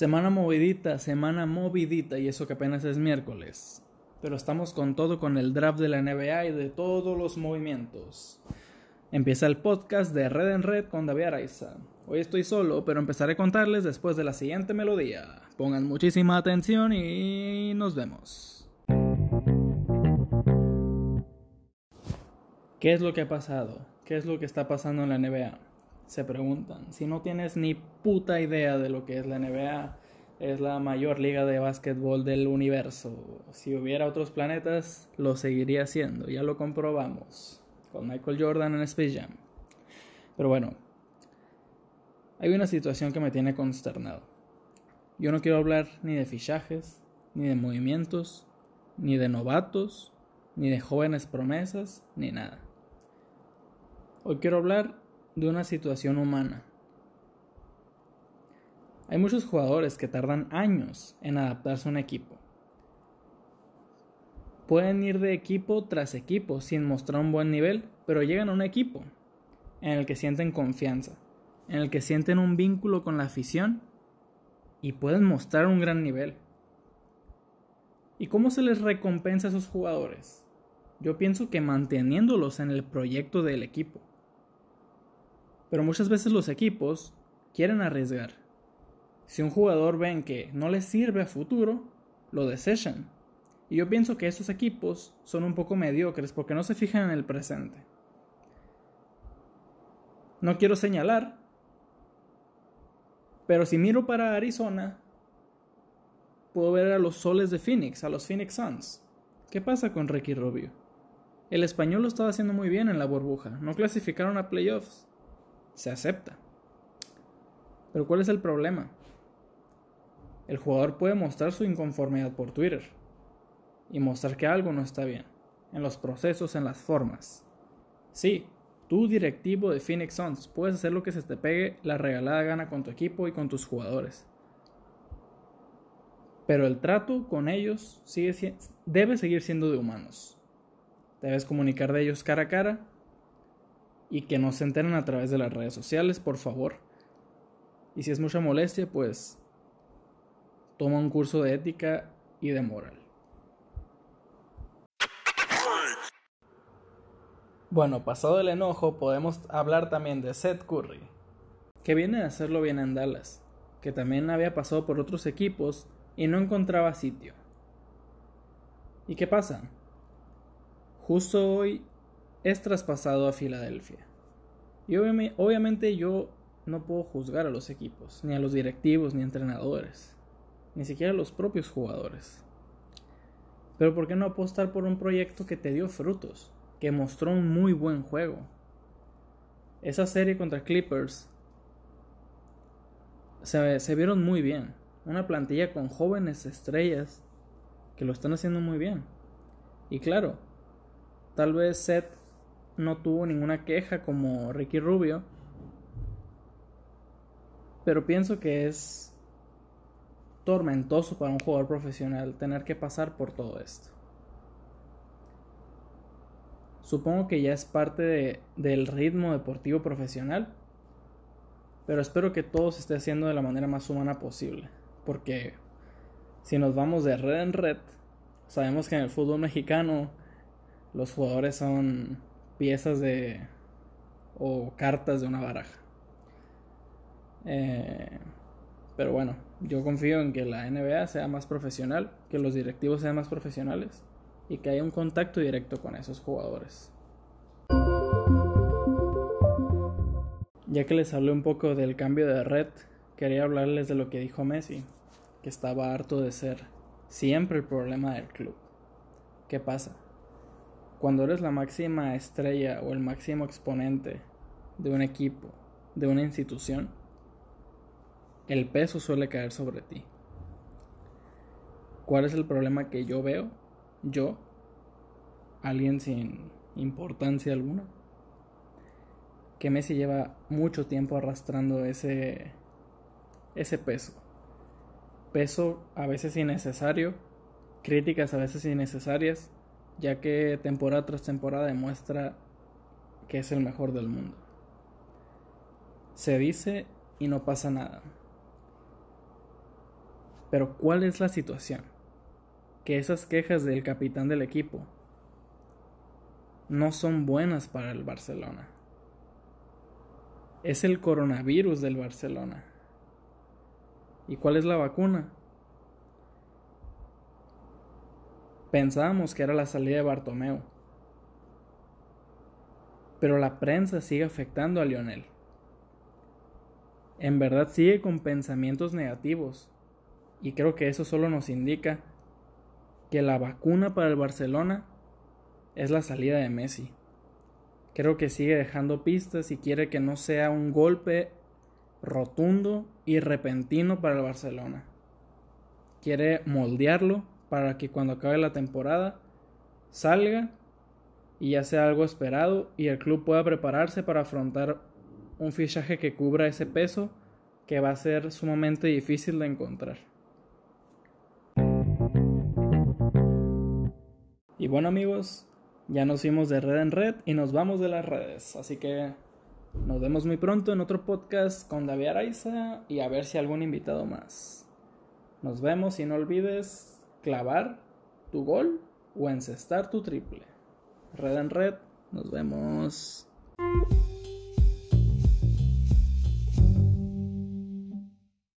Semana movidita, semana movidita y eso que apenas es miércoles. Pero estamos con todo con el draft de la NBA y de todos los movimientos. Empieza el podcast de Red en Red con David Araiza. Hoy estoy solo, pero empezaré a contarles después de la siguiente melodía. Pongan muchísima atención y nos vemos. ¿Qué es lo que ha pasado? ¿Qué es lo que está pasando en la NBA? Se preguntan. Si no tienes ni puta idea de lo que es la NBA, es la mayor liga de básquetbol del universo. Si hubiera otros planetas, lo seguiría siendo. Ya lo comprobamos con Michael Jordan en Space Jam. Pero bueno, hay una situación que me tiene consternado. Yo no quiero hablar ni de fichajes, ni de movimientos, ni de novatos, ni de jóvenes promesas, ni nada. Hoy quiero hablar de una situación humana. Hay muchos jugadores que tardan años en adaptarse a un equipo. Pueden ir de equipo tras equipo sin mostrar un buen nivel, pero llegan a un equipo en el que sienten confianza, en el que sienten un vínculo con la afición y pueden mostrar un gran nivel. ¿Y cómo se les recompensa a esos jugadores? Yo pienso que manteniéndolos en el proyecto del equipo. Pero muchas veces los equipos quieren arriesgar. Si un jugador ven que no les sirve a futuro, lo desechan. Y yo pienso que esos equipos son un poco mediocres porque no se fijan en el presente. No quiero señalar, pero si miro para Arizona, puedo ver a los soles de Phoenix, a los Phoenix Suns. ¿Qué pasa con Ricky Rubio? El español lo estaba haciendo muy bien en la burbuja, no clasificaron a playoffs se acepta. Pero ¿cuál es el problema? El jugador puede mostrar su inconformidad por Twitter y mostrar que algo no está bien, en los procesos, en las formas. Sí, tú directivo de Phoenix Suns puedes hacer lo que se te pegue la regalada gana con tu equipo y con tus jugadores. Pero el trato con ellos sigue, debe seguir siendo de humanos. Debes comunicar de ellos cara a cara y que no se enteren a través de las redes sociales, por favor. Y si es mucha molestia, pues toma un curso de ética y de moral. Bueno, pasado el enojo, podemos hablar también de Seth Curry, que viene a hacerlo bien en Dallas, que también había pasado por otros equipos y no encontraba sitio. ¿Y qué pasa? Justo hoy es traspasado a Filadelfia. Y obviamente yo no puedo juzgar a los equipos, ni a los directivos, ni entrenadores, ni siquiera a los propios jugadores. Pero ¿por qué no apostar por un proyecto que te dio frutos, que mostró un muy buen juego? Esa serie contra Clippers se, vieron muy bien. Una plantilla con jóvenes estrellas que lo están haciendo muy bien. Y claro, tal vez Seth no tuvo ninguna queja como Ricky Rubio. Pero pienso que es tormentoso para un jugador profesional tener que pasar por todo esto. Supongo que ya es parte del ritmo deportivo profesional, pero espero que todo se esté haciendo de la manera más humana posible, porque si nos vamos de red en red, sabemos que en el fútbol mexicano los jugadores son piezas de o cartas de una baraja. Eh, pero bueno, yo confío en que la NBA sea más profesional, que los directivos sean más profesionales y que haya un contacto directo con esos jugadores. Ya que les hablé un poco del cambio de red, quería hablarles de lo que dijo Messi, que estaba harto de ser siempre el problema del club. ¿Qué pasa? Cuando eres la máxima estrella o el máximo exponente de un equipo, de una institución, el peso suele caer sobre ti. ¿Cuál es el problema que yo veo? Yo, alguien sin importancia alguna, que Messi lleva mucho tiempo arrastrando ese, ese peso. Peso a veces innecesario, críticas a veces innecesarias, ya que temporada tras temporada demuestra que es el mejor del mundo. Se dice y no pasa nada. Pero ¿cuál es la situación? Que esas quejas del capitán del equipo no son buenas para el Barcelona. Es el coronavirus del Barcelona. ¿Y cuál es la vacuna? Pensábamos que era la salida de Bartomeu. Pero la prensa sigue afectando a Lionel. En verdad sigue con pensamientos negativos. Y creo que eso solo nos indica que la vacuna para el Barcelona es la salida de Messi. Creo que sigue dejando pistas y quiere que no sea un golpe rotundo y repentino para el Barcelona. Quiere moldearlo para que cuando acabe la temporada salga y ya sea algo esperado y el club pueda prepararse para afrontar un fichaje que cubra ese peso que va a ser sumamente difícil de encontrar. Y bueno amigos, ya nos fuimos de red en red y nos vamos de las redes, así que nos vemos muy pronto en otro podcast con David Araiza y a ver si algún invitado más. Nos vemos y no olvides clavar tu gol o encestar tu triple. Red en red, nos vemos.